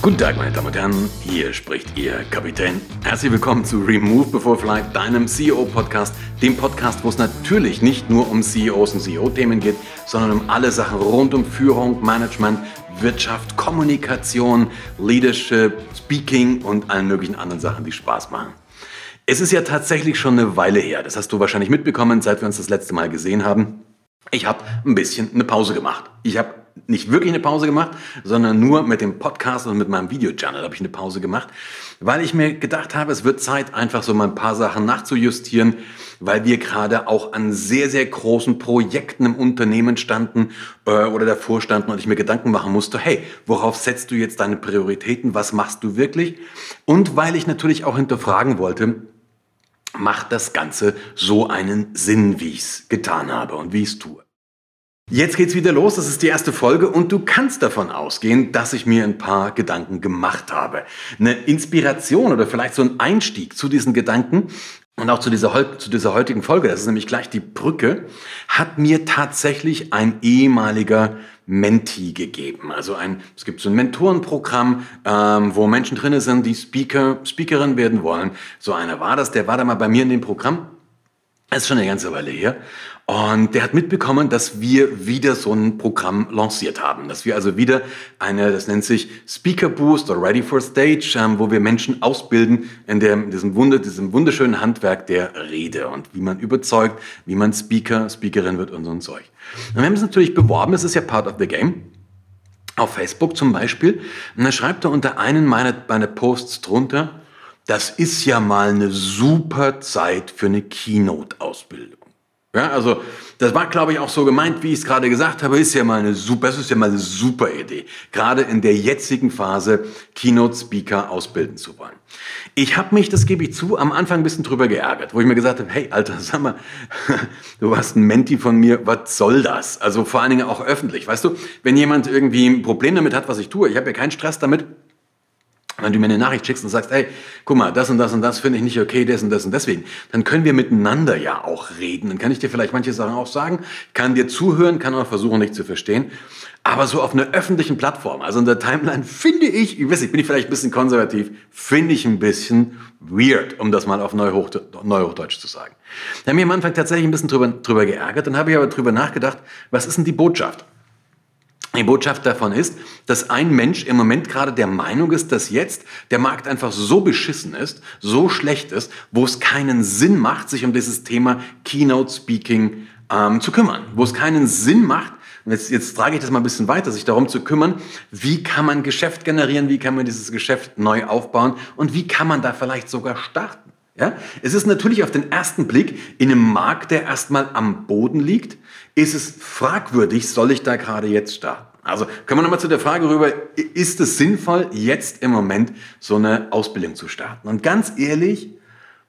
Guten Tag, meine Damen und Herren, hier spricht Ihr Kapitän. Herzlich willkommen zu Remove Before Flight, deinem CEO-Podcast, dem Podcast, wo es natürlich nicht nur um CEOs und CEO-Themen geht, sondern um alle Sachen rund um Führung, Management, Wirtschaft, Kommunikation, Leadership, Speaking und allen möglichen anderen Sachen, die Spaß machen. Es ist ja tatsächlich schon eine Weile her, das hast du wahrscheinlich mitbekommen, seit wir uns das letzte Mal gesehen haben. Ich habe ein bisschen eine Pause gemacht. Ich habe nicht wirklich eine Pause gemacht, sondern nur mit dem Podcast und mit meinem Video-Channel habe ich eine Pause gemacht, weil ich mir gedacht habe, es wird Zeit, einfach so mal ein paar Sachen nachzujustieren, weil wir gerade auch an sehr, sehr großen Projekten im Unternehmen standen äh, oder davor standen und ich mir Gedanken machen musste, hey, worauf setzt du jetzt deine Prioritäten, was machst du wirklich? Und weil ich natürlich auch hinterfragen wollte, macht das Ganze so einen Sinn, wie ich es getan habe und wie ich es tue. Jetzt geht's wieder los, das ist die erste Folge und du kannst davon ausgehen, dass ich mir ein paar Gedanken gemacht habe. Eine Inspiration oder vielleicht so ein Einstieg zu diesen Gedanken und auch zu dieser, zu dieser heutigen Folge, das ist nämlich gleich die Brücke, hat mir tatsächlich ein ehemaliger Menti gegeben. Also ein, es gibt so ein Mentorenprogramm, ähm, wo Menschen drinne sind, die Speaker, Speakerin werden wollen. So einer war das, der war da mal bei mir in dem Programm. Das ist schon eine ganze Weile her. Und der hat mitbekommen, dass wir wieder so ein Programm lanciert haben. Dass wir also wieder eine, das nennt sich Speaker Boost oder Ready for Stage, ähm, wo wir Menschen ausbilden in, der, in diesem, Wunder, diesem wunderschönen Handwerk der Rede und wie man überzeugt, wie man Speaker, Speakerin wird und so ein Zeug. Und wir haben es natürlich beworben, es ist ja part of the game. Auf Facebook zum Beispiel. Und dann schreibt er unter einen meiner, meiner Posts drunter, das ist ja mal eine super Zeit für eine Keynote-Ausbildung. Ja, also das war, glaube ich, auch so gemeint, wie ich es gerade gesagt habe, ist ja mal eine super, das ist ja mal eine super Idee, gerade in der jetzigen Phase Keynote-Speaker ausbilden zu wollen. Ich habe mich, das gebe ich zu, am Anfang ein bisschen drüber geärgert, wo ich mir gesagt habe, hey, Alter, sag mal, du warst ein Menti von mir, was soll das? Also vor allen Dingen auch öffentlich, weißt du, wenn jemand irgendwie ein Problem damit hat, was ich tue, ich habe ja keinen Stress damit, wenn du mir eine Nachricht schickst und sagst, hey, guck mal, das und das und das finde ich nicht okay, das und das und deswegen, dann können wir miteinander ja auch reden. Dann kann ich dir vielleicht manche Sachen auch sagen, kann dir zuhören, kann auch versuchen, dich zu verstehen. Aber so auf einer öffentlichen Plattform, also in der Timeline, finde ich, ich weiß nicht, bin ich vielleicht ein bisschen konservativ, finde ich ein bisschen weird, um das mal auf Neuhochdeutsch zu sagen. Da haben wir am Anfang tatsächlich ein bisschen drüber, drüber geärgert, dann habe ich aber drüber nachgedacht, was ist denn die Botschaft? Die Botschaft davon ist, dass ein Mensch im Moment gerade der Meinung ist, dass jetzt der Markt einfach so beschissen ist, so schlecht ist, wo es keinen Sinn macht, sich um dieses Thema Keynote Speaking ähm, zu kümmern. Wo es keinen Sinn macht, jetzt, jetzt trage ich das mal ein bisschen weiter, sich darum zu kümmern, wie kann man Geschäft generieren, wie kann man dieses Geschäft neu aufbauen und wie kann man da vielleicht sogar starten. Ja? Es ist natürlich auf den ersten Blick in einem Markt, der erstmal am Boden liegt, ist es fragwürdig, soll ich da gerade jetzt starten? Also kommen wir nochmal zu der Frage rüber, ist es sinnvoll, jetzt im Moment so eine Ausbildung zu starten? Und ganz ehrlich,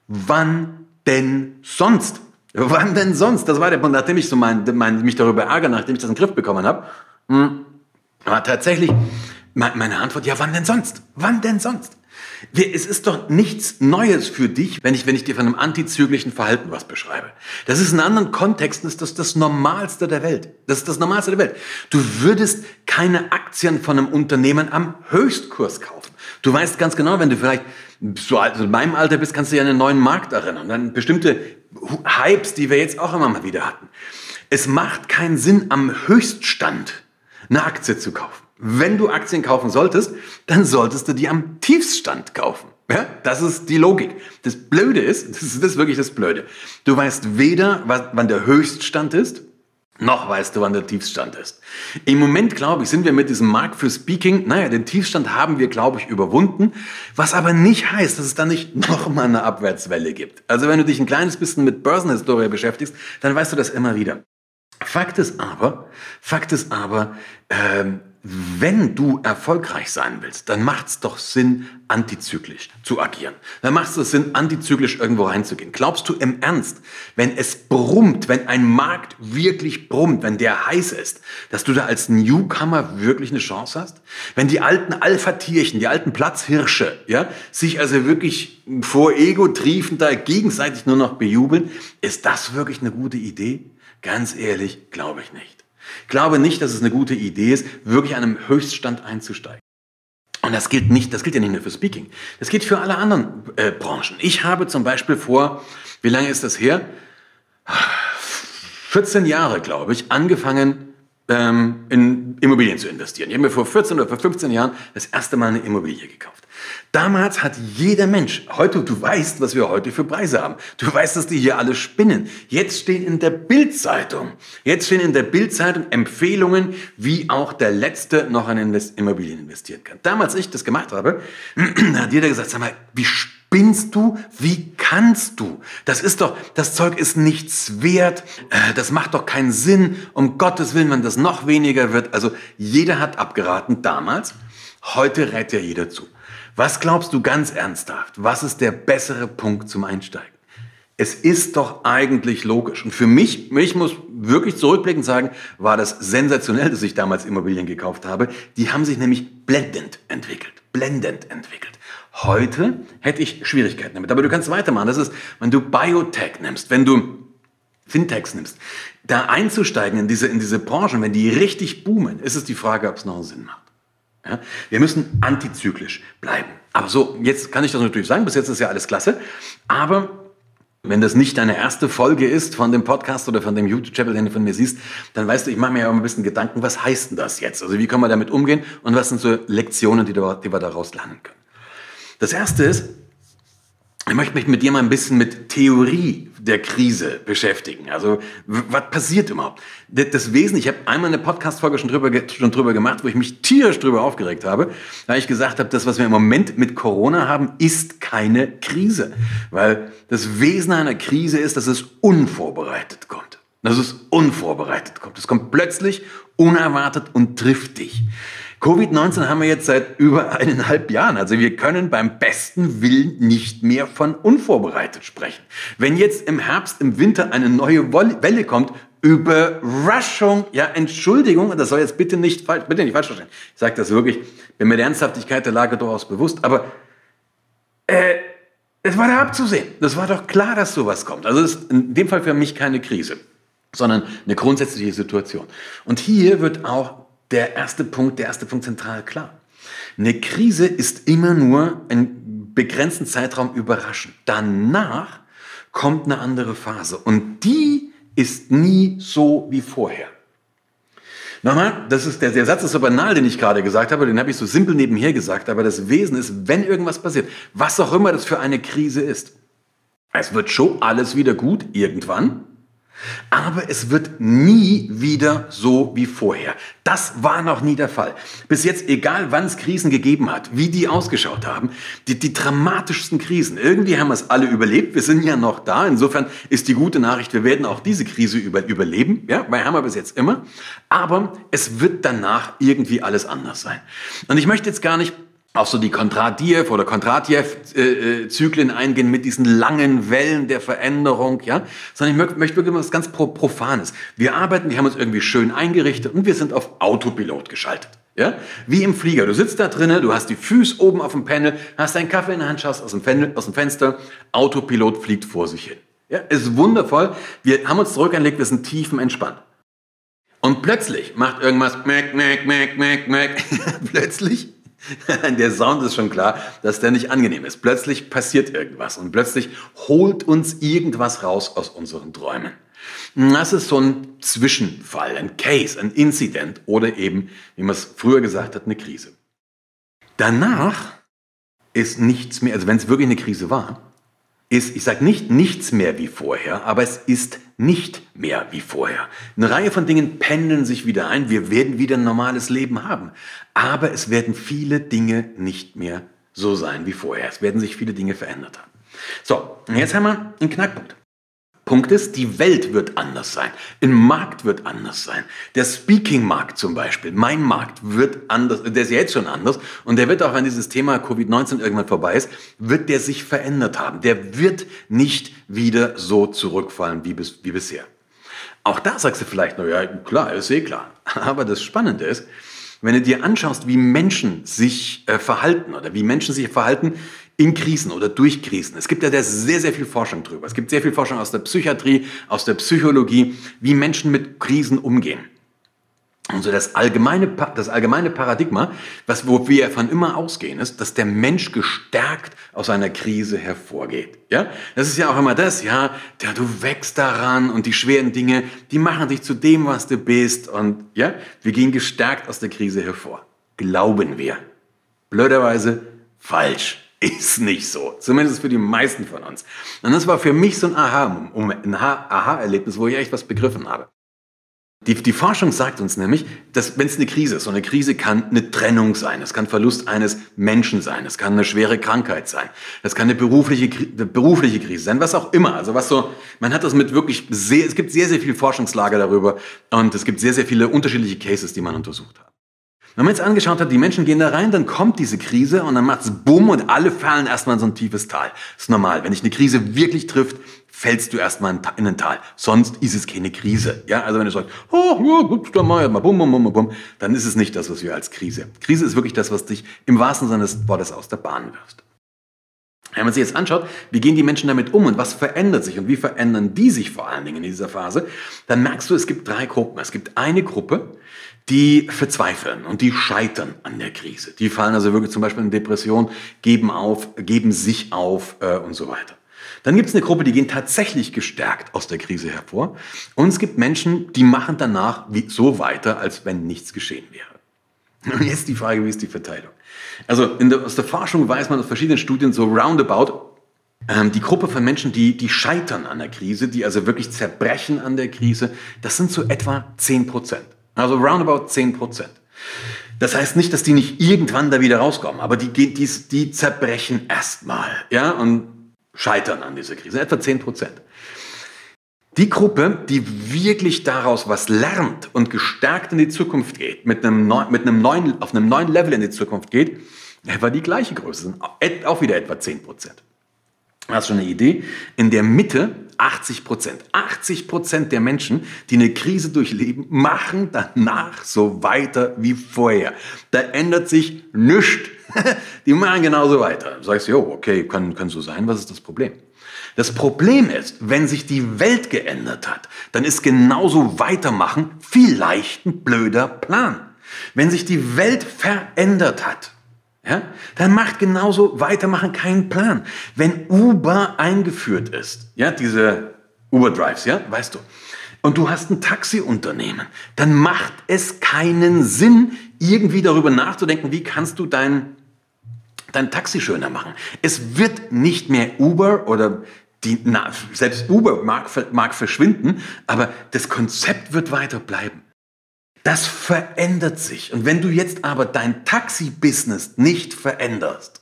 wann denn sonst? Wann denn sonst? Das war der Punkt, nachdem ich so mein, mein, mich darüber ärgere, nachdem ich das in den Griff bekommen habe. Hm, war tatsächlich meine Antwort, ja, wann denn sonst? Wann denn sonst? Es ist doch nichts Neues für dich, wenn ich, wenn ich dir von einem antizyklischen Verhalten was beschreibe. Das ist in anderen Kontexten ist das das Normalste der Welt. Das ist das Normalste der Welt. Du würdest keine Aktien von einem Unternehmen am Höchstkurs kaufen. Du weißt ganz genau, wenn du vielleicht so alt, in meinem Alter bist, kannst du dich an einen neuen Markt erinnern. Dann bestimmte Hypes, die wir jetzt auch immer mal wieder hatten. Es macht keinen Sinn, am Höchststand eine Aktie zu kaufen wenn du Aktien kaufen solltest, dann solltest du die am Tiefstand kaufen. Ja, das ist die Logik. Das Blöde ist, das ist, wirklich das Blöde. Du weißt weder, wann der Höchststand ist, noch weißt du, wann der Tiefstand ist. Im Moment, glaube ich, sind wir mit diesem Markt für Speaking, naja, den Tiefstand haben wir, glaube ich, überwunden, was aber nicht heißt, dass es da nicht nochmal eine Abwärtswelle gibt. Also wenn du dich ein kleines bisschen mit Börsenhistorie beschäftigst, dann weißt du das immer wieder. Fakt ist aber, Fakt ist aber, ähm, wenn du erfolgreich sein willst, dann macht es doch Sinn, antizyklisch zu agieren. Dann macht es Sinn, antizyklisch irgendwo reinzugehen. Glaubst du im Ernst, wenn es brummt, wenn ein Markt wirklich brummt, wenn der heiß ist, dass du da als Newcomer wirklich eine Chance hast? Wenn die alten Alpha-Tierchen, die alten Platzhirsche, ja, sich also wirklich vor Ego triefend da gegenseitig nur noch bejubeln, ist das wirklich eine gute Idee? Ganz ehrlich, glaube ich nicht. Ich glaube nicht, dass es eine gute Idee ist, wirklich an einem Höchststand einzusteigen. Und das gilt nicht, das gilt ja nicht nur für Speaking. Das gilt für alle anderen äh, Branchen. Ich habe zum Beispiel vor, wie lange ist das her? 14 Jahre, glaube ich, angefangen, ähm, in Immobilien zu investieren. Ich habe mir vor 14 oder vor 15 Jahren das erste Mal eine Immobilie gekauft. Damals hat jeder Mensch, heute, du weißt, was wir heute für Preise haben. Du weißt, dass die hier alle spinnen. Jetzt stehen in der Bildzeitung, jetzt stehen in der Bildzeitung Empfehlungen, wie auch der Letzte noch in Immobilien investieren kann. Damals ich das gemacht habe, hat jeder gesagt, sag mal, wie spinnst du? Wie kannst du? Das ist doch, das Zeug ist nichts wert. Äh, das macht doch keinen Sinn. Um Gottes Willen, wenn das noch weniger wird. Also jeder hat abgeraten damals. Heute rät ja jeder zu. Was glaubst du ganz ernsthaft? Was ist der bessere Punkt zum Einsteigen? Es ist doch eigentlich logisch. Und für mich, ich muss wirklich zurückblickend sagen, war das sensationell, dass ich damals Immobilien gekauft habe. Die haben sich nämlich blendend entwickelt. Blendend entwickelt. Heute hätte ich Schwierigkeiten damit. Aber du kannst weitermachen. Das ist, wenn du Biotech nimmst, wenn du Fintechs nimmst, da einzusteigen in diese, in diese Branchen, wenn die richtig boomen, ist es die Frage, ob es noch einen Sinn macht. Ja? Wir müssen antizyklisch bleiben. Aber so, jetzt kann ich das natürlich sagen, bis jetzt ist ja alles klasse. Aber wenn das nicht deine erste Folge ist von dem Podcast oder von dem YouTube-Channel, den du von mir siehst, dann weißt du, ich mache mir ja auch ein bisschen Gedanken, was heißt denn das jetzt? Also wie können wir damit umgehen und was sind so Lektionen, die wir daraus lernen können? Das erste ist, ich möchte mich mit dir mal ein bisschen mit Theorie der Krise beschäftigen. Also, was passiert überhaupt? Das Wesen, ich habe einmal eine Podcast-Folge schon drüber, schon drüber gemacht, wo ich mich tierisch drüber aufgeregt habe, weil ich gesagt habe, das, was wir im Moment mit Corona haben, ist keine Krise. Weil das Wesen einer Krise ist, dass es unvorbereitet kommt. Dass es unvorbereitet kommt. Es kommt plötzlich, unerwartet und trifft dich. Covid-19 haben wir jetzt seit über eineinhalb Jahren. Also wir können beim besten Willen nicht mehr von unvorbereitet sprechen. Wenn jetzt im Herbst, im Winter eine neue Welle kommt, Überraschung, ja, Entschuldigung, das soll jetzt bitte nicht falsch, bitte nicht falsch verstehen. Ich sage das wirklich, bin mir der Ernsthaftigkeit der Lage durchaus bewusst, aber äh, es war da abzusehen. Das war doch klar, dass sowas kommt. Also es ist in dem Fall für mich keine Krise, sondern eine grundsätzliche Situation. Und hier wird auch der erste Punkt, der erste Punkt zentral klar. Eine Krise ist immer nur einen begrenzten Zeitraum überraschend. Danach kommt eine andere Phase und die ist nie so wie vorher. Nochmal, das ist der, der Satz ist so banal, den ich gerade gesagt habe, den habe ich so simpel nebenher gesagt, aber das Wesen ist, wenn irgendwas passiert, was auch immer das für eine Krise ist, es wird schon alles wieder gut irgendwann, aber es wird nie wieder so wie vorher. Das war noch nie der Fall. Bis jetzt, egal wann es Krisen gegeben hat, wie die ausgeschaut haben, die, die dramatischsten Krisen, irgendwie haben wir es alle überlebt. Wir sind ja noch da. Insofern ist die gute Nachricht, wir werden auch diese Krise über, überleben. Ja, weil haben wir bis jetzt immer. Aber es wird danach irgendwie alles anders sein. Und ich möchte jetzt gar nicht auf so die Kontradiev oder Kontradiev-Zyklen eingehen mit diesen langen Wellen der Veränderung, ja, sondern ich möchte wirklich was ganz Profanes. Wir arbeiten, wir haben uns irgendwie schön eingerichtet und wir sind auf Autopilot geschaltet. Ja? Wie im Flieger. Du sitzt da drinnen, du hast die Füße oben auf dem Panel, hast deinen Kaffee in der Hand, schaust aus dem, Fen aus dem Fenster, Autopilot fliegt vor sich hin. Ja? Ist wundervoll. Wir haben uns zurückgelegt, wir sind tiefenentspannt. Und plötzlich macht irgendwas, meck, meck, meck, meck, meck. plötzlich der Sound ist schon klar, dass der nicht angenehm ist. Plötzlich passiert irgendwas und plötzlich holt uns irgendwas raus aus unseren Träumen. Das ist so ein Zwischenfall, ein Case, ein Incident oder eben, wie man es früher gesagt hat, eine Krise. Danach ist nichts mehr, also wenn es wirklich eine Krise war, ist, ich sage nicht nichts mehr wie vorher, aber es ist nicht mehr wie vorher. Eine Reihe von Dingen pendeln sich wieder ein. Wir werden wieder ein normales Leben haben. Aber es werden viele Dinge nicht mehr so sein wie vorher. Es werden sich viele Dinge verändert haben. So, und jetzt haben wir einen Knackpunkt. Punkt ist, die Welt wird anders sein. Ein Markt wird anders sein. Der Speaking-Markt zum Beispiel, mein Markt wird anders, der ist jetzt schon anders und der wird auch, wenn dieses Thema Covid-19 irgendwann vorbei ist, wird der sich verändert haben. Der wird nicht wieder so zurückfallen wie, bis, wie bisher. Auch da sagst du vielleicht, na ja, klar, ist eh klar. Aber das Spannende ist, wenn du dir anschaust, wie Menschen sich äh, verhalten oder wie Menschen sich verhalten in Krisen oder durch Krisen. Es gibt ja sehr, sehr viel Forschung drüber. Es gibt sehr viel Forschung aus der Psychiatrie, aus der Psychologie, wie Menschen mit Krisen umgehen. Und so das allgemeine, das allgemeine Paradigma, was, wo wir von immer ausgehen, ist, dass der Mensch gestärkt aus einer Krise hervorgeht. Ja? Das ist ja auch immer das, ja, ja, du wächst daran und die schweren Dinge, die machen dich zu dem, was du bist und, ja, wir gehen gestärkt aus der Krise hervor. Glauben wir. Blöderweise falsch. Ist nicht so. Zumindest für die meisten von uns. Und das war für mich so ein Aha-Erlebnis, wo ich echt was begriffen habe. Die, die Forschung sagt uns nämlich, dass wenn es eine Krise ist, so eine Krise kann eine Trennung sein, es kann Verlust eines Menschen sein, es kann eine schwere Krankheit sein, es kann eine berufliche, eine berufliche Krise sein, was auch immer. Also was so, man hat das mit wirklich sehr, es gibt sehr, sehr viel Forschungslager darüber und es gibt sehr, sehr viele unterschiedliche Cases, die man untersucht hat. Wenn man jetzt angeschaut hat, die Menschen gehen da rein, dann kommt diese Krise und dann macht es Bumm und alle fallen erstmal in so ein tiefes Tal. Das ist normal. Wenn dich eine Krise wirklich trifft, fällst du erstmal in ein Tal. Sonst ist es keine Krise. Ja, also wenn du sagst, oh, ja, gut, dann mal, mal bum, bum, bum, bum, dann ist es nicht das, was wir als Krise. Krise ist wirklich das, was dich im wahrsten Sinne des Wortes aus der Bahn wirft. Wenn man sich jetzt anschaut, wie gehen die Menschen damit um und was verändert sich und wie verändern die sich vor allen Dingen in dieser Phase, dann merkst du, es gibt drei Gruppen. Es gibt eine Gruppe, die verzweifeln und die scheitern an der Krise. Die fallen also wirklich zum Beispiel in Depression, geben auf, geben sich auf äh, und so weiter. Dann gibt es eine Gruppe, die gehen tatsächlich gestärkt aus der Krise hervor. Und es gibt Menschen, die machen danach wie, so weiter, als wenn nichts geschehen wäre. Und jetzt die Frage, wie ist die Verteilung? Also der, aus der Forschung weiß man aus verschiedenen Studien so roundabout, ähm, die Gruppe von Menschen, die, die scheitern an der Krise, die also wirklich zerbrechen an der Krise, das sind so etwa 10 Prozent. Also roundabout 10 Prozent. Das heißt nicht, dass die nicht irgendwann da wieder rauskommen, aber die, die, die zerbrechen erstmal ja, und scheitern an dieser Krise. Etwa 10 Prozent. Die Gruppe, die wirklich daraus was lernt und gestärkt in die Zukunft geht, mit einem, mit einem neuen, auf einem neuen Level in die Zukunft geht, war die gleiche Größe, auch wieder etwa 10 Prozent. Hast du eine Idee? In der Mitte 80 Prozent. 80 Prozent der Menschen, die eine Krise durchleben, machen danach so weiter wie vorher. Da ändert sich nichts. Die machen genauso weiter. Du sagst, jo, okay, kann, kann so sein. Was ist das Problem? Das Problem ist, wenn sich die Welt geändert hat, dann ist genauso weitermachen vielleicht ein blöder Plan. Wenn sich die Welt verändert hat, ja, dann macht genauso weitermachen keinen Plan. Wenn Uber eingeführt ist, ja, diese Uber Drives, ja, weißt du, und du hast ein Taxiunternehmen, dann macht es keinen Sinn, irgendwie darüber nachzudenken, wie kannst du dein, dein Taxi schöner machen. Es wird nicht mehr Uber oder die, na, selbst Uber mag, mag verschwinden, aber das Konzept wird weiter bleiben. Das verändert sich. Und wenn du jetzt aber dein Taxi-Business nicht veränderst,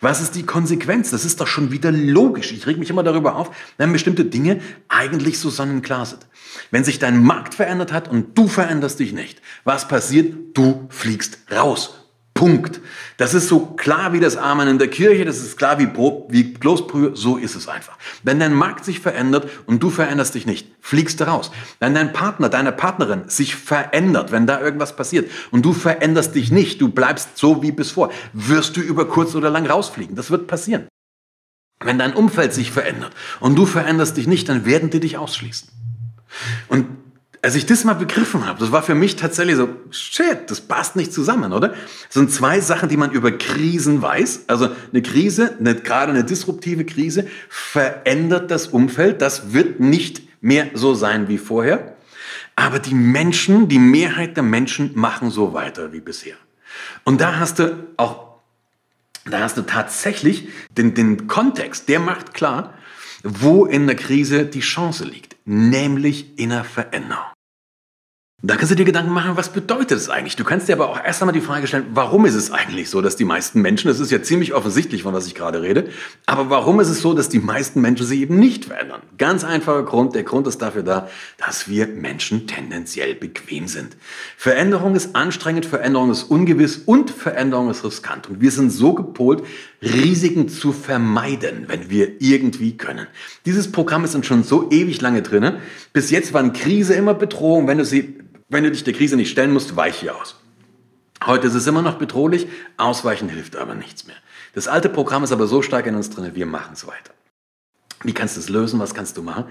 was ist die Konsequenz? Das ist doch schon wieder logisch. Ich reg mich immer darüber auf, wenn bestimmte Dinge eigentlich so sonnenklar sind. Wenn sich dein Markt verändert hat und du veränderst dich nicht, was passiert? Du fliegst raus. Punkt. Das ist so klar wie das Amen in der Kirche, das ist klar wie, Brot, wie Kloßbrühe, so ist es einfach. Wenn dein Markt sich verändert und du veränderst dich nicht, fliegst du raus. Wenn dein Partner, deine Partnerin sich verändert, wenn da irgendwas passiert und du veränderst dich nicht, du bleibst so wie bis vor, wirst du über kurz oder lang rausfliegen. Das wird passieren. Wenn dein Umfeld sich verändert und du veränderst dich nicht, dann werden die dich ausschließen. Und als ich das mal begriffen habe, das war für mich tatsächlich so, shit, das passt nicht zusammen, oder? Das sind zwei Sachen, die man über Krisen weiß. Also eine Krise, eine, gerade eine disruptive Krise, verändert das Umfeld. Das wird nicht mehr so sein wie vorher. Aber die Menschen, die Mehrheit der Menschen machen so weiter wie bisher. Und da hast du auch, da hast du tatsächlich den, den Kontext, der macht klar, wo in der Krise die Chance liegt, nämlich in der Veränderung. Da kannst du dir Gedanken machen, was bedeutet es eigentlich? Du kannst dir aber auch erst einmal die Frage stellen, warum ist es eigentlich so, dass die meisten Menschen, das ist ja ziemlich offensichtlich, von was ich gerade rede, aber warum ist es so, dass die meisten Menschen sich eben nicht verändern? Ganz einfacher Grund, der Grund ist dafür da, dass wir Menschen tendenziell bequem sind. Veränderung ist anstrengend, Veränderung ist ungewiss und Veränderung ist riskant. Und wir sind so gepolt, Risiken zu vermeiden, wenn wir irgendwie können. Dieses Programm ist schon so ewig lange drin. Bis jetzt waren Krise immer Bedrohung, wenn du sie wenn du dich der Krise nicht stellen musst, weich hier aus. Heute ist es immer noch bedrohlich, ausweichen hilft aber nichts mehr. Das alte Programm ist aber so stark in uns drin, wir machen es weiter. Wie kannst du es lösen? Was kannst du machen?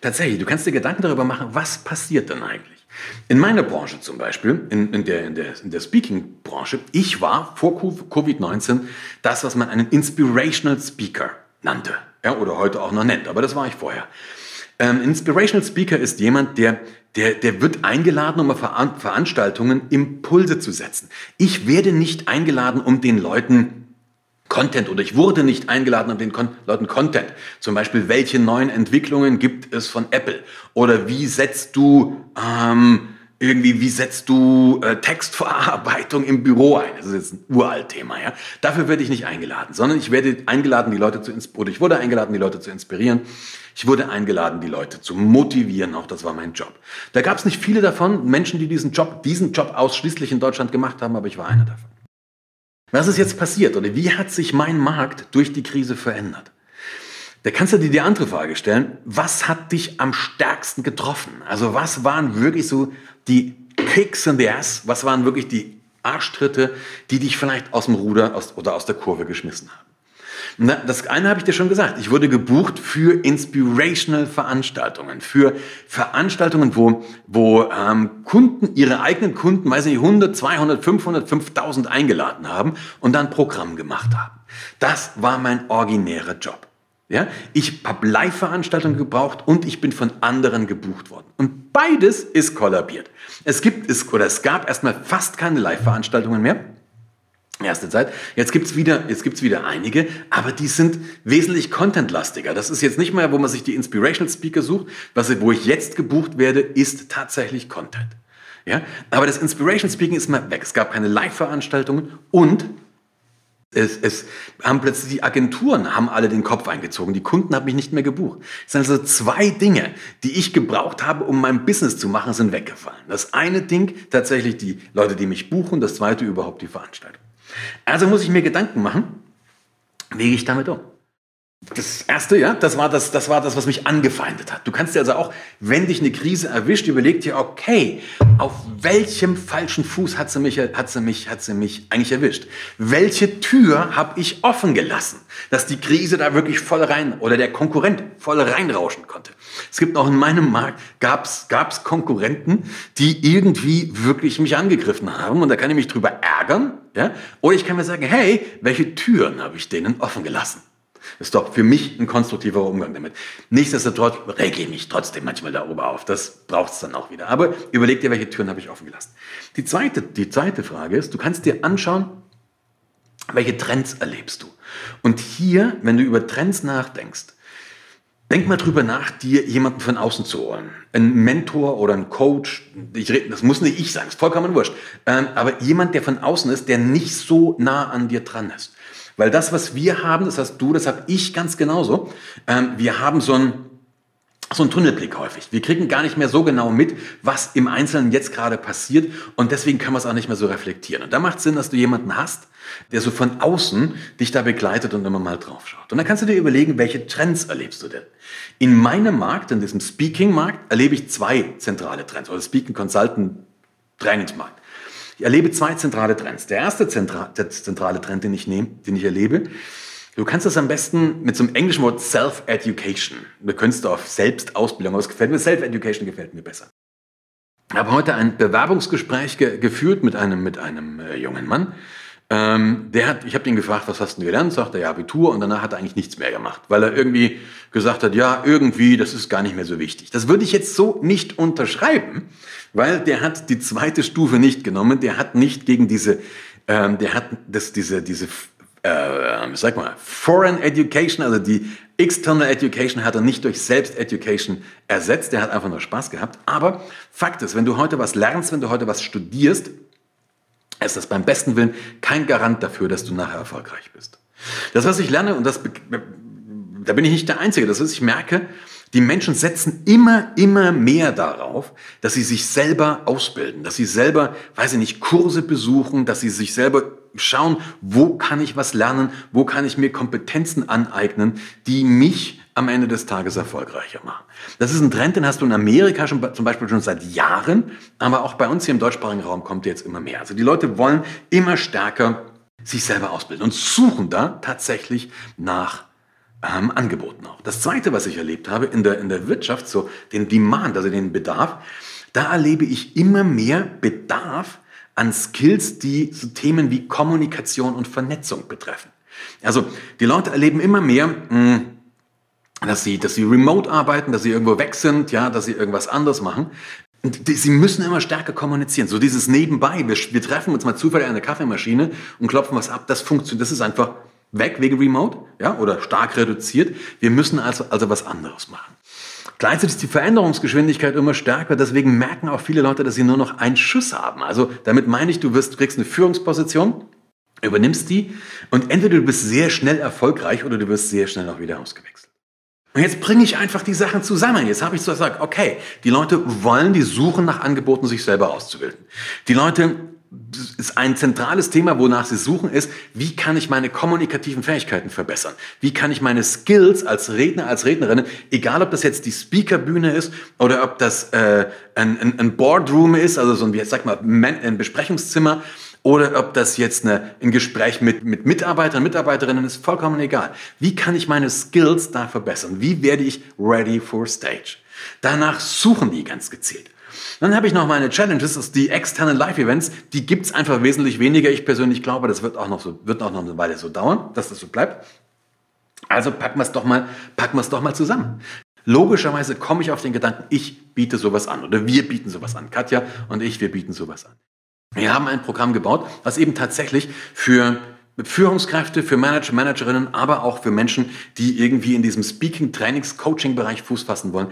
Tatsächlich, du kannst dir Gedanken darüber machen, was passiert denn eigentlich? In meiner Branche zum Beispiel, in, in der, in der, in der Speaking-Branche, ich war vor Covid-19 das, was man einen Inspirational Speaker nannte. Ja, oder heute auch noch nennt, aber das war ich vorher. Ähm, Inspirational Speaker ist jemand, der, der, der wird eingeladen, um auf Veranstaltungen Impulse zu setzen. Ich werde nicht eingeladen, um den Leuten Content oder ich wurde nicht eingeladen, um den Kon Leuten Content. Zum Beispiel, welche neuen Entwicklungen gibt es von Apple? Oder wie setzt du ähm, irgendwie, wie setzt du äh, Textverarbeitung im Büro ein? Das ist jetzt ein uralt Thema, ja. Dafür werde ich nicht eingeladen, sondern ich werde eingeladen, die Leute zu oder ich wurde eingeladen, die Leute zu inspirieren. Ich wurde eingeladen, die Leute zu motivieren. Auch das war mein Job. Da gab es nicht viele davon, Menschen, die diesen Job, diesen Job ausschließlich in Deutschland gemacht haben, aber ich war einer davon. Was ist jetzt passiert oder wie hat sich mein Markt durch die Krise verändert? Da kannst du dir die andere Frage stellen, was hat dich am stärksten getroffen? Also was waren wirklich so die Kicks in the ass, was waren wirklich die Arschtritte, die dich vielleicht aus dem Ruder aus, oder aus der Kurve geschmissen haben? Na, das eine habe ich dir schon gesagt. Ich wurde gebucht für inspirational Veranstaltungen, für Veranstaltungen, wo, wo ähm, Kunden ihre eigenen Kunden, weiß nicht, 100, 200, 500, 5000 eingeladen haben und dann Programm gemacht haben. Das war mein originärer Job. Ja, ich habe Live-Veranstaltungen gebraucht und ich bin von anderen gebucht worden. Und beides ist kollabiert. Es gibt es oder es gab erstmal fast keine Live-Veranstaltungen mehr. Erste Zeit. Jetzt gibt's wieder, jetzt gibt's wieder einige, aber die sind wesentlich contentlastiger. Das ist jetzt nicht mehr, wo man sich die Inspirational Speaker sucht. Was, wo ich jetzt gebucht werde, ist tatsächlich Content. Ja, aber das Inspirational Speaking ist mal weg. Es gab keine Live-Veranstaltungen und es, es haben plötzlich die Agenturen haben alle den Kopf eingezogen. Die Kunden haben mich nicht mehr gebucht. Es sind also zwei Dinge, die ich gebraucht habe, um mein Business zu machen, sind weggefallen. Das eine Ding tatsächlich die Leute, die mich buchen. Das zweite überhaupt die Veranstaltung. Also muss ich mir Gedanken machen, wie gehe ich damit um? Das erste, ja, das war das, das war das, was mich angefeindet hat. Du kannst dir also auch, wenn dich eine Krise erwischt, überleg dir, okay, auf welchem falschen Fuß hat sie mich, hat sie mich, hat sie mich eigentlich erwischt? Welche Tür habe ich offen gelassen, dass die Krise da wirklich voll rein oder der Konkurrent voll reinrauschen konnte? Es gibt auch in meinem Markt gab's, gab's Konkurrenten, die irgendwie wirklich mich angegriffen haben und da kann ich mich drüber ärgern, ja? Oder ich kann mir sagen, hey, welche Türen habe ich denen offen gelassen? Ist doch für mich ein konstruktiver Umgang damit. Nichtsdestotrotz rege ich mich trotzdem manchmal darüber auf. Das braucht es dann auch wieder. Aber überleg dir, welche Türen habe ich offen gelassen. Die zweite, die zweite Frage ist, du kannst dir anschauen, welche Trends erlebst du? Und hier, wenn du über Trends nachdenkst, Denk mal drüber nach, dir jemanden von außen zu holen. Ein Mentor oder ein Coach. Ich rede, das muss nicht ich sein, ist vollkommen wurscht. Ähm, aber jemand, der von außen ist, der nicht so nah an dir dran ist. Weil das, was wir haben, das hast du, das habe ich ganz genauso. Ähm, wir haben so ein so ein Tunnelblick häufig. Wir kriegen gar nicht mehr so genau mit, was im Einzelnen jetzt gerade passiert und deswegen können wir es auch nicht mehr so reflektieren. Und da macht es Sinn, dass du jemanden hast, der so von außen dich da begleitet und immer mal drauf schaut. Und dann kannst du dir überlegen, welche Trends erlebst du denn? In meinem Markt, in diesem Speaking-Markt, erlebe ich zwei zentrale Trends, oder Speaking Consultant Trainingsmarkt. Ich erlebe zwei zentrale Trends. Der erste Zentra der zentrale Trend, den ich nehme, den ich erlebe, du kannst das am besten mit so einem englischen Wort Self-Education. Du könntest auf Selbstausbildung, aber es gefällt mir, Self-Education gefällt mir besser. Ich habe heute ein Bewerbungsgespräch ge geführt mit einem, mit einem äh, jungen Mann. Ähm, der hat, ich habe ihn gefragt, was hast du gelernt? Sagt er, ja, Abitur. Und danach hat er eigentlich nichts mehr gemacht, weil er irgendwie gesagt hat, ja, irgendwie, das ist gar nicht mehr so wichtig. Das würde ich jetzt so nicht unterschreiben, weil der hat die zweite Stufe nicht genommen, der hat nicht gegen diese, ähm, der hat das, diese, diese, äh, sag mal, Foreign Education, also die External Education hat er nicht durch Selbst-Education ersetzt, der hat einfach nur Spaß gehabt. Aber Fakt ist, wenn du heute was lernst, wenn du heute was studierst, ist das beim besten Willen kein Garant dafür, dass du nachher erfolgreich bist. Das, was ich lerne, und das, da bin ich nicht der Einzige, das ist, ich merke, die Menschen setzen immer, immer mehr darauf, dass sie sich selber ausbilden, dass sie selber, weiß ich nicht, Kurse besuchen, dass sie sich selber schauen, wo kann ich was lernen, wo kann ich mir Kompetenzen aneignen, die mich am Ende des Tages erfolgreicher machen. Das ist ein Trend, den hast du in Amerika schon, zum Beispiel schon seit Jahren, aber auch bei uns hier im deutschsprachigen Raum kommt jetzt immer mehr. Also die Leute wollen immer stärker sich selber ausbilden und suchen da tatsächlich nach ähm, Angeboten auch. Das Zweite, was ich erlebt habe in der, in der Wirtschaft, so den Demand, also den Bedarf, da erlebe ich immer mehr Bedarf an Skills, die so Themen wie Kommunikation und Vernetzung betreffen. Also die Leute erleben immer mehr, hm, dass sie, dass sie remote arbeiten, dass sie irgendwo weg sind, ja, dass sie irgendwas anderes machen. Und sie müssen immer stärker kommunizieren. So dieses Nebenbei. Wir, wir treffen uns mal zufällig an der Kaffeemaschine und klopfen was ab. Das funktioniert. Das ist einfach weg wegen Remote, ja, oder stark reduziert. Wir müssen also, also was anderes machen. Gleichzeitig ist die Veränderungsgeschwindigkeit immer stärker, deswegen merken auch viele Leute, dass sie nur noch einen Schuss haben. Also damit meine ich, du wirst, kriegst eine Führungsposition, übernimmst die und entweder du bist sehr schnell erfolgreich oder du wirst sehr schnell auch wieder ausgewechselt. Und jetzt bringe ich einfach die Sachen zusammen. Jetzt habe ich so gesagt, okay, die Leute wollen, die suchen nach Angeboten, sich selber auszubilden. Die Leute ist ein zentrales Thema, wonach sie suchen, ist, wie kann ich meine kommunikativen Fähigkeiten verbessern? Wie kann ich meine Skills als Redner, als Rednerin, egal ob das jetzt die Speakerbühne ist oder ob das äh, ein, ein, ein Boardroom ist, also so ein, wie sag mal, ein Besprechungszimmer, oder ob das jetzt eine, ein Gespräch mit, mit Mitarbeitern, Mitarbeiterinnen ist, vollkommen egal. Wie kann ich meine Skills da verbessern? Wie werde ich ready for stage? Danach suchen die ganz gezielt. Dann habe ich noch meine Challenges, die externen Live-Events, die gibt's einfach wesentlich weniger. Ich persönlich glaube, das wird auch noch so, wird auch noch eine Weile so dauern, dass das so bleibt. Also packen wir es doch mal, packen wir es doch mal zusammen. Logischerweise komme ich auf den Gedanken, ich biete sowas an oder wir bieten sowas an. Katja und ich, wir bieten sowas an. Wir haben ein Programm gebaut, was eben tatsächlich für Führungskräfte, für Manager, Managerinnen, aber auch für Menschen, die irgendwie in diesem Speaking, Trainings, Coaching-Bereich Fuß fassen wollen,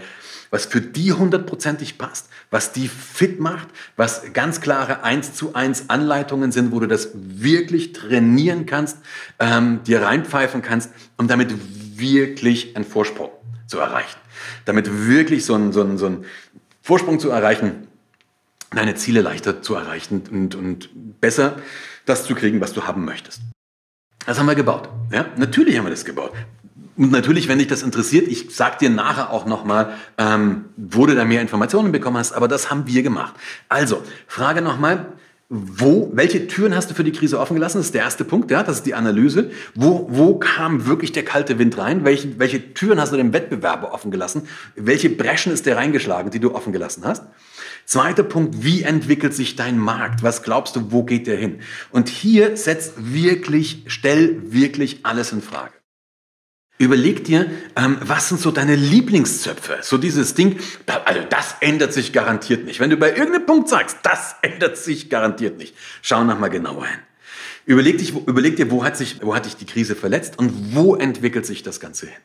was für die hundertprozentig passt, was die fit macht, was ganz klare 1 zu 1 Anleitungen sind, wo du das wirklich trainieren kannst, ähm, dir reinpfeifen kannst, um damit wirklich einen Vorsprung zu erreichen. Damit wirklich so einen, so einen, so einen Vorsprung zu erreichen, deine Ziele leichter zu erreichen und, und besser das zu kriegen, was du haben möchtest. Das haben wir gebaut. Ja? Natürlich haben wir das gebaut. Und natürlich, wenn dich das interessiert, ich sag dir nachher auch nochmal, ähm, wo du da mehr Informationen bekommen hast, aber das haben wir gemacht. Also, Frage nochmal, wo, welche Türen hast du für die Krise offen gelassen? Das ist der erste Punkt, ja, das ist die Analyse. Wo, wo kam wirklich der kalte Wind rein? Welche, welche Türen hast du dem Wettbewerber offen gelassen? Welche Breschen ist der reingeschlagen, die du offen gelassen hast? Zweiter Punkt, wie entwickelt sich dein Markt? Was glaubst du, wo geht der hin? Und hier setzt wirklich, stell wirklich alles in Frage. Überleg dir, ähm, was sind so deine Lieblingszöpfe? So dieses Ding, also das ändert sich garantiert nicht. Wenn du bei irgendeinem Punkt sagst, das ändert sich garantiert nicht, schau noch mal genauer hin. Überleg, dich, überleg dir, wo hat, sich, wo hat dich die Krise verletzt und wo entwickelt sich das Ganze hin?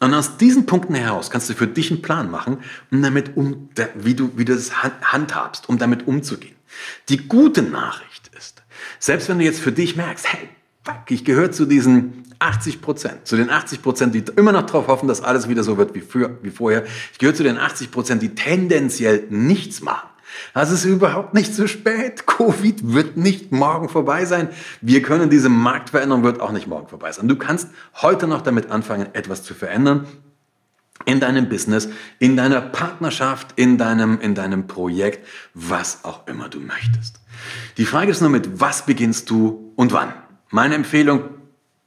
Und aus diesen Punkten heraus kannst du für dich einen Plan machen, um damit um, wie du, wie du das handhabst, um damit umzugehen. Die gute Nachricht ist, selbst wenn du jetzt für dich merkst, hey, fuck, ich gehöre zu diesen 80 Prozent, zu den 80 Prozent, die immer noch darauf hoffen, dass alles wieder so wird wie, für, wie vorher. Ich gehöre zu den 80 Prozent, die tendenziell nichts machen. Das ist überhaupt nicht zu spät. Covid wird nicht morgen vorbei sein. Wir können diese Marktveränderung wird auch nicht morgen vorbei sein. Du kannst heute noch damit anfangen, etwas zu verändern in deinem Business, in deiner Partnerschaft, in deinem, in deinem Projekt, was auch immer du möchtest. Die Frage ist nur mit, was beginnst du und wann? Meine Empfehlung,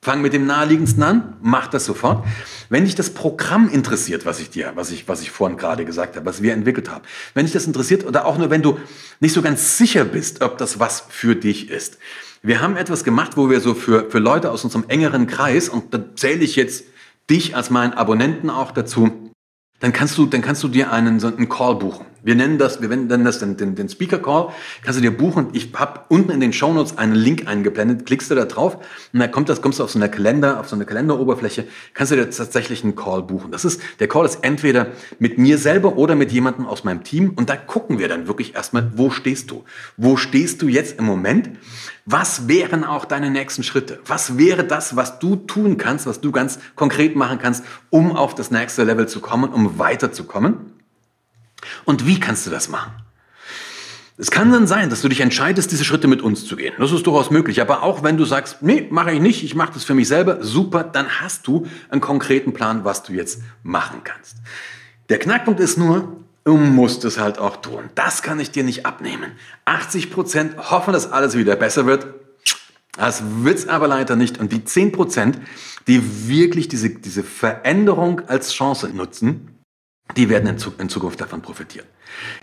Fang mit dem naheliegendsten an, mach das sofort. Wenn dich das Programm interessiert, was ich dir, was ich, was ich vorhin gerade gesagt habe, was wir entwickelt haben, wenn dich das interessiert oder auch nur wenn du nicht so ganz sicher bist, ob das was für dich ist. Wir haben etwas gemacht, wo wir so für, für Leute aus unserem engeren Kreis, und da zähle ich jetzt dich als meinen Abonnenten auch dazu, dann kannst du, dann kannst du dir einen, so einen Call buchen. Wir nennen das, wir nennen das den, den, den Speaker Call. Kannst du dir buchen. Ich habe unten in den Show Notes einen Link eingeblendet. Klickst du da drauf und dann kommt das, kommst du auf so eine Kalender, auf so eine Kalenderoberfläche. Kannst du dir tatsächlich einen Call buchen. Das ist, der Call ist entweder mit mir selber oder mit jemandem aus meinem Team. Und da gucken wir dann wirklich erstmal, wo stehst du? Wo stehst du jetzt im Moment? Was wären auch deine nächsten Schritte? Was wäre das, was du tun kannst, was du ganz konkret machen kannst, um auf das nächste Level zu kommen, um weiterzukommen? Und wie kannst du das machen? Es kann dann sein, dass du dich entscheidest, diese Schritte mit uns zu gehen. Das ist durchaus möglich. Aber auch wenn du sagst, nee, mache ich nicht, ich mache das für mich selber, super, dann hast du einen konkreten Plan, was du jetzt machen kannst. Der Knackpunkt ist nur, du musst es halt auch tun. Das kann ich dir nicht abnehmen. 80 Prozent hoffen, dass alles wieder besser wird. Das wird's aber leider nicht. Und die 10 Prozent, die wirklich diese, diese Veränderung als Chance nutzen, die werden in Zukunft davon profitieren.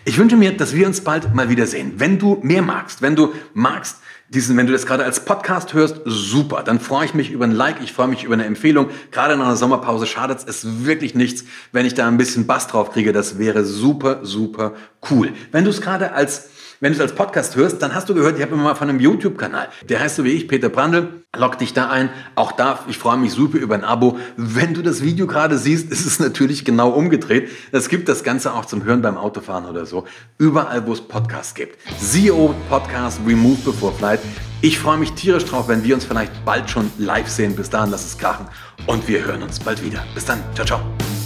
Ich wünsche mir, dass wir uns bald mal wiedersehen. Wenn du mehr magst, wenn du magst, diesen, wenn du das gerade als Podcast hörst, super. Dann freue ich mich über ein Like, ich freue mich über eine Empfehlung. Gerade nach einer Sommerpause schadet es wirklich nichts, wenn ich da ein bisschen Bass drauf kriege. Das wäre super, super cool. Wenn du es gerade als wenn du es als Podcast hörst, dann hast du gehört, ich habe immer mal von einem YouTube-Kanal. Der heißt so wie ich, Peter Brandl. Log dich da ein. Auch da, ich freue mich super über ein Abo. Wenn du das Video gerade siehst, ist es natürlich genau umgedreht. Es gibt das Ganze auch zum Hören beim Autofahren oder so. Überall, wo es Podcasts gibt. CEO Podcast Remove Before Flight. Ich freue mich tierisch drauf, wenn wir uns vielleicht bald schon live sehen. Bis dahin, lass es krachen. Und wir hören uns bald wieder. Bis dann. Ciao, ciao.